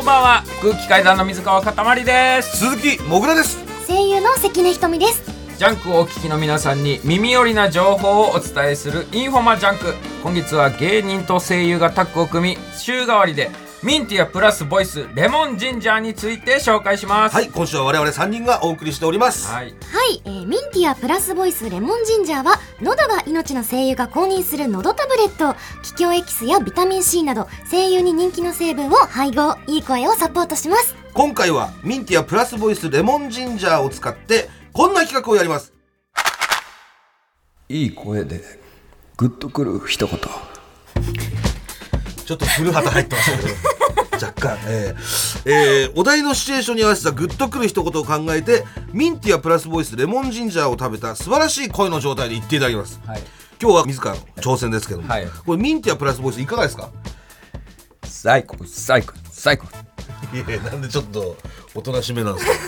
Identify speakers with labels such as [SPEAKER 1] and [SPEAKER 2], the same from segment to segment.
[SPEAKER 1] こんばんは。空気階段の水川かたまりです。
[SPEAKER 2] 鈴木もぐらです。
[SPEAKER 3] 声優の関根ひとみです。
[SPEAKER 1] ジャンクをお聞きの皆さんに耳寄りな情報をお伝えするインフォマ JUNK。今月は芸人と声優がタッグを組み週替わりでミンティアプラスボイスレモンジンジャーについて紹介します。
[SPEAKER 2] はい今週は我々3人がお送りしております。
[SPEAKER 1] はい
[SPEAKER 3] はい、えーミンティアプラスボイスレモンジンジャーは喉が命の声優が公認する喉タブレット。気境エキスやビタミン C など声優に人気の成分を配合いい声をサポートします。
[SPEAKER 2] 今回はミンティアプラスボイスレモンジンジャーを使ってこんな企画をやります。
[SPEAKER 4] いい声でグッとくる一言。
[SPEAKER 2] ちょっと古畑入ってましたけど若干。えー。えーお題のシチュエーションに合わせたグッとくる一言を考えてミンティアプラスボイスレモンジンジャーを食べた素晴らしい声の状態で言っていただきます。
[SPEAKER 1] はい。
[SPEAKER 2] 今日は自らの挑戦ですけども、
[SPEAKER 1] はい。
[SPEAKER 2] これミンティアプラスボイスいかがですか？
[SPEAKER 4] 最高。最高。最高。
[SPEAKER 2] いやなんでちょっとおとなしめなんですか？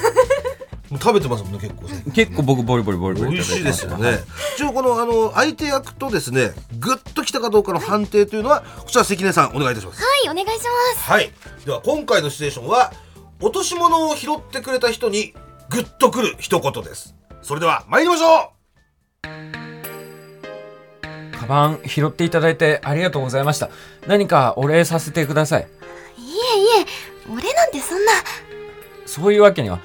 [SPEAKER 2] 食べてますもんね結構ね。
[SPEAKER 1] 結構僕ボリボリボリボリ
[SPEAKER 2] 美味しいですよね。一応このあの相手役とですね、グッかどうかの判定というのはこちら関根さんお願いいたします。
[SPEAKER 3] はいお願いします。
[SPEAKER 2] はい。では今回のシチュエーションは落とし物を拾ってくれた人にグッとくる一言です。それでは参りましょ
[SPEAKER 1] カバン拾っていただいてありがとうございました。何かお礼させてください。
[SPEAKER 3] いえいえ俺なんてそんな。
[SPEAKER 1] そういうわけには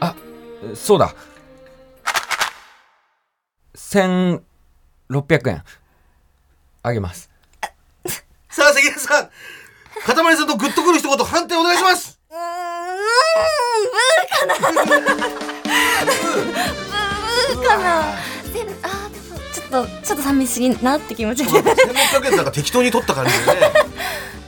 [SPEAKER 1] あそうだ。1600円あげます
[SPEAKER 2] う。さあ関根さん、かたまりさんとグッとくる一言判定お願いします。
[SPEAKER 3] うーんブーかなブーかなせんあーでもちょっとちょっと寂しいなって気持ちが
[SPEAKER 2] 1600円なんか適当に取った感じでね。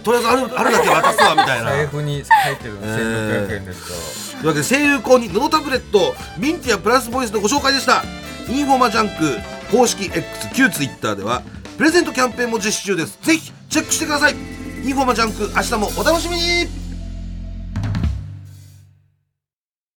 [SPEAKER 2] とりあえずあるあるだけ渡すわみたいな。
[SPEAKER 1] 財布に入ってるの1600円です
[SPEAKER 2] というわけで声優公認喉タブレットミンティアプラスボイスのご紹介でしたインフォマジャンク公式 X 旧 Twitter ではプレゼントキャンペーンも実施中です。ぜひチェックしてください。インフォマジャンク明日もお楽しみに。